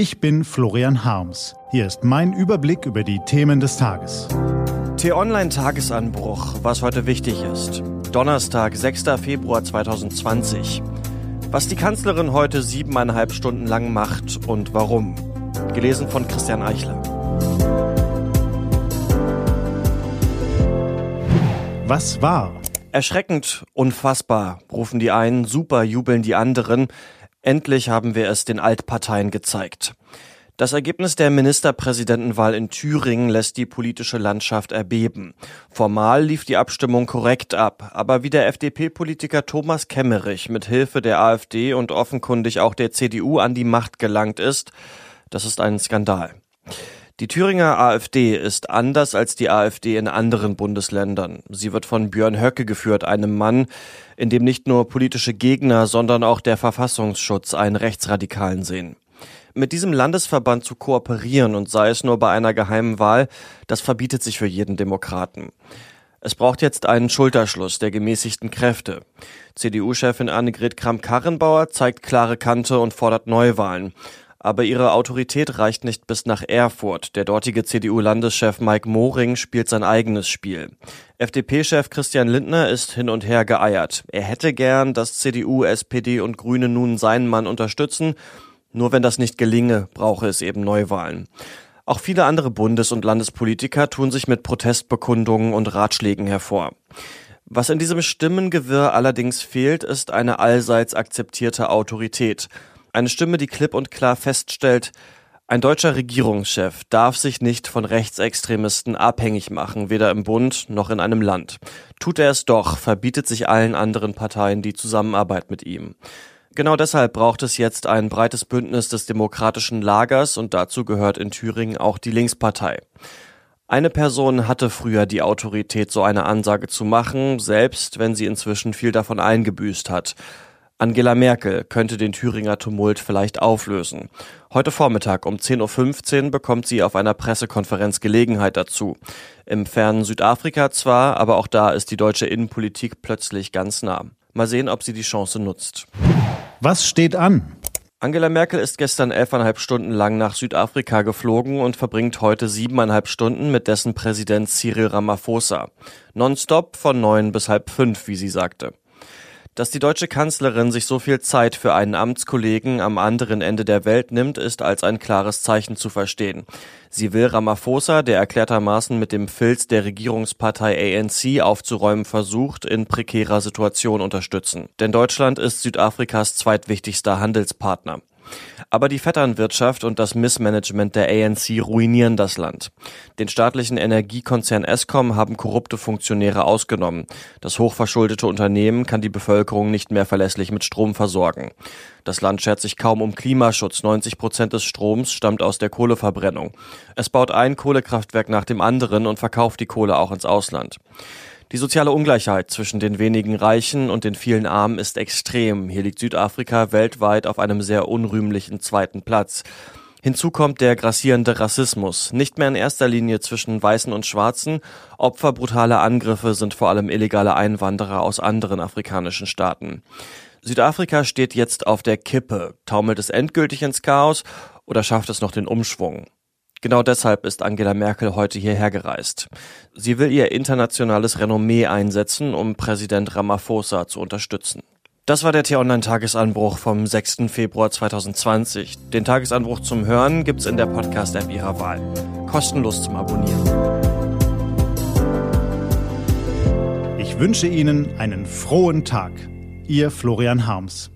Ich bin Florian Harms. Hier ist mein Überblick über die Themen des Tages. T-Online-Tagesanbruch, was heute wichtig ist. Donnerstag, 6. Februar 2020. Was die Kanzlerin heute siebeneinhalb Stunden lang macht und warum. Gelesen von Christian Eichler. Was war? Erschreckend, unfassbar, rufen die einen, super jubeln die anderen. Endlich haben wir es den Altparteien gezeigt. Das Ergebnis der Ministerpräsidentenwahl in Thüringen lässt die politische Landschaft erbeben. Formal lief die Abstimmung korrekt ab, aber wie der FDP-Politiker Thomas Kemmerich mit Hilfe der AfD und offenkundig auch der CDU an die Macht gelangt ist, das ist ein Skandal. Die Thüringer AfD ist anders als die AfD in anderen Bundesländern. Sie wird von Björn Höcke geführt, einem Mann, in dem nicht nur politische Gegner, sondern auch der Verfassungsschutz einen Rechtsradikalen sehen. Mit diesem Landesverband zu kooperieren und sei es nur bei einer geheimen Wahl, das verbietet sich für jeden Demokraten. Es braucht jetzt einen Schulterschluss der gemäßigten Kräfte. CDU-Chefin Annegret Kramp-Karrenbauer zeigt klare Kante und fordert Neuwahlen aber ihre Autorität reicht nicht bis nach Erfurt. Der dortige CDU-Landeschef Mike Moring spielt sein eigenes Spiel. FDP-Chef Christian Lindner ist hin und her geeiert. Er hätte gern, dass CDU, SPD und Grüne nun seinen Mann unterstützen. Nur wenn das nicht gelinge, brauche es eben Neuwahlen. Auch viele andere Bundes- und Landespolitiker tun sich mit Protestbekundungen und Ratschlägen hervor. Was in diesem Stimmengewirr allerdings fehlt, ist eine allseits akzeptierte Autorität. Eine Stimme, die klipp und klar feststellt, ein deutscher Regierungschef darf sich nicht von Rechtsextremisten abhängig machen, weder im Bund noch in einem Land. Tut er es doch, verbietet sich allen anderen Parteien die Zusammenarbeit mit ihm. Genau deshalb braucht es jetzt ein breites Bündnis des demokratischen Lagers und dazu gehört in Thüringen auch die Linkspartei. Eine Person hatte früher die Autorität, so eine Ansage zu machen, selbst wenn sie inzwischen viel davon eingebüßt hat. Angela Merkel könnte den Thüringer Tumult vielleicht auflösen. Heute Vormittag um 10.15 Uhr bekommt sie auf einer Pressekonferenz Gelegenheit dazu. Im fernen Südafrika zwar, aber auch da ist die deutsche Innenpolitik plötzlich ganz nah. Mal sehen, ob sie die Chance nutzt. Was steht an? Angela Merkel ist gestern elfeinhalb Stunden lang nach Südafrika geflogen und verbringt heute siebeneinhalb Stunden mit dessen Präsident Cyril Ramaphosa. Nonstop von neun bis halb fünf, wie sie sagte. Dass die deutsche Kanzlerin sich so viel Zeit für einen Amtskollegen am anderen Ende der Welt nimmt, ist als ein klares Zeichen zu verstehen. Sie will Ramaphosa, der erklärtermaßen mit dem Filz der Regierungspartei ANC aufzuräumen versucht, in prekärer Situation unterstützen. Denn Deutschland ist Südafrikas zweitwichtigster Handelspartner. Aber die Vetternwirtschaft und das Missmanagement der ANC ruinieren das Land. Den staatlichen Energiekonzern Eskom haben korrupte Funktionäre ausgenommen. Das hochverschuldete Unternehmen kann die Bevölkerung nicht mehr verlässlich mit Strom versorgen. Das Land schert sich kaum um Klimaschutz. 90 Prozent des Stroms stammt aus der Kohleverbrennung. Es baut ein Kohlekraftwerk nach dem anderen und verkauft die Kohle auch ins Ausland. Die soziale Ungleichheit zwischen den wenigen Reichen und den vielen Armen ist extrem. Hier liegt Südafrika weltweit auf einem sehr unrühmlichen zweiten Platz. Hinzu kommt der grassierende Rassismus, nicht mehr in erster Linie zwischen Weißen und Schwarzen. Opfer brutaler Angriffe sind vor allem illegale Einwanderer aus anderen afrikanischen Staaten. Südafrika steht jetzt auf der Kippe. Taumelt es endgültig ins Chaos oder schafft es noch den Umschwung? Genau deshalb ist Angela Merkel heute hierher gereist. Sie will ihr internationales Renommee einsetzen, um Präsident Ramaphosa zu unterstützen. Das war der T-Online-Tagesanbruch vom 6. Februar 2020. Den Tagesanbruch zum Hören gibt's in der Podcast-App Ihrer Wahl. Kostenlos zum Abonnieren. Ich wünsche Ihnen einen frohen Tag. Ihr Florian Harms.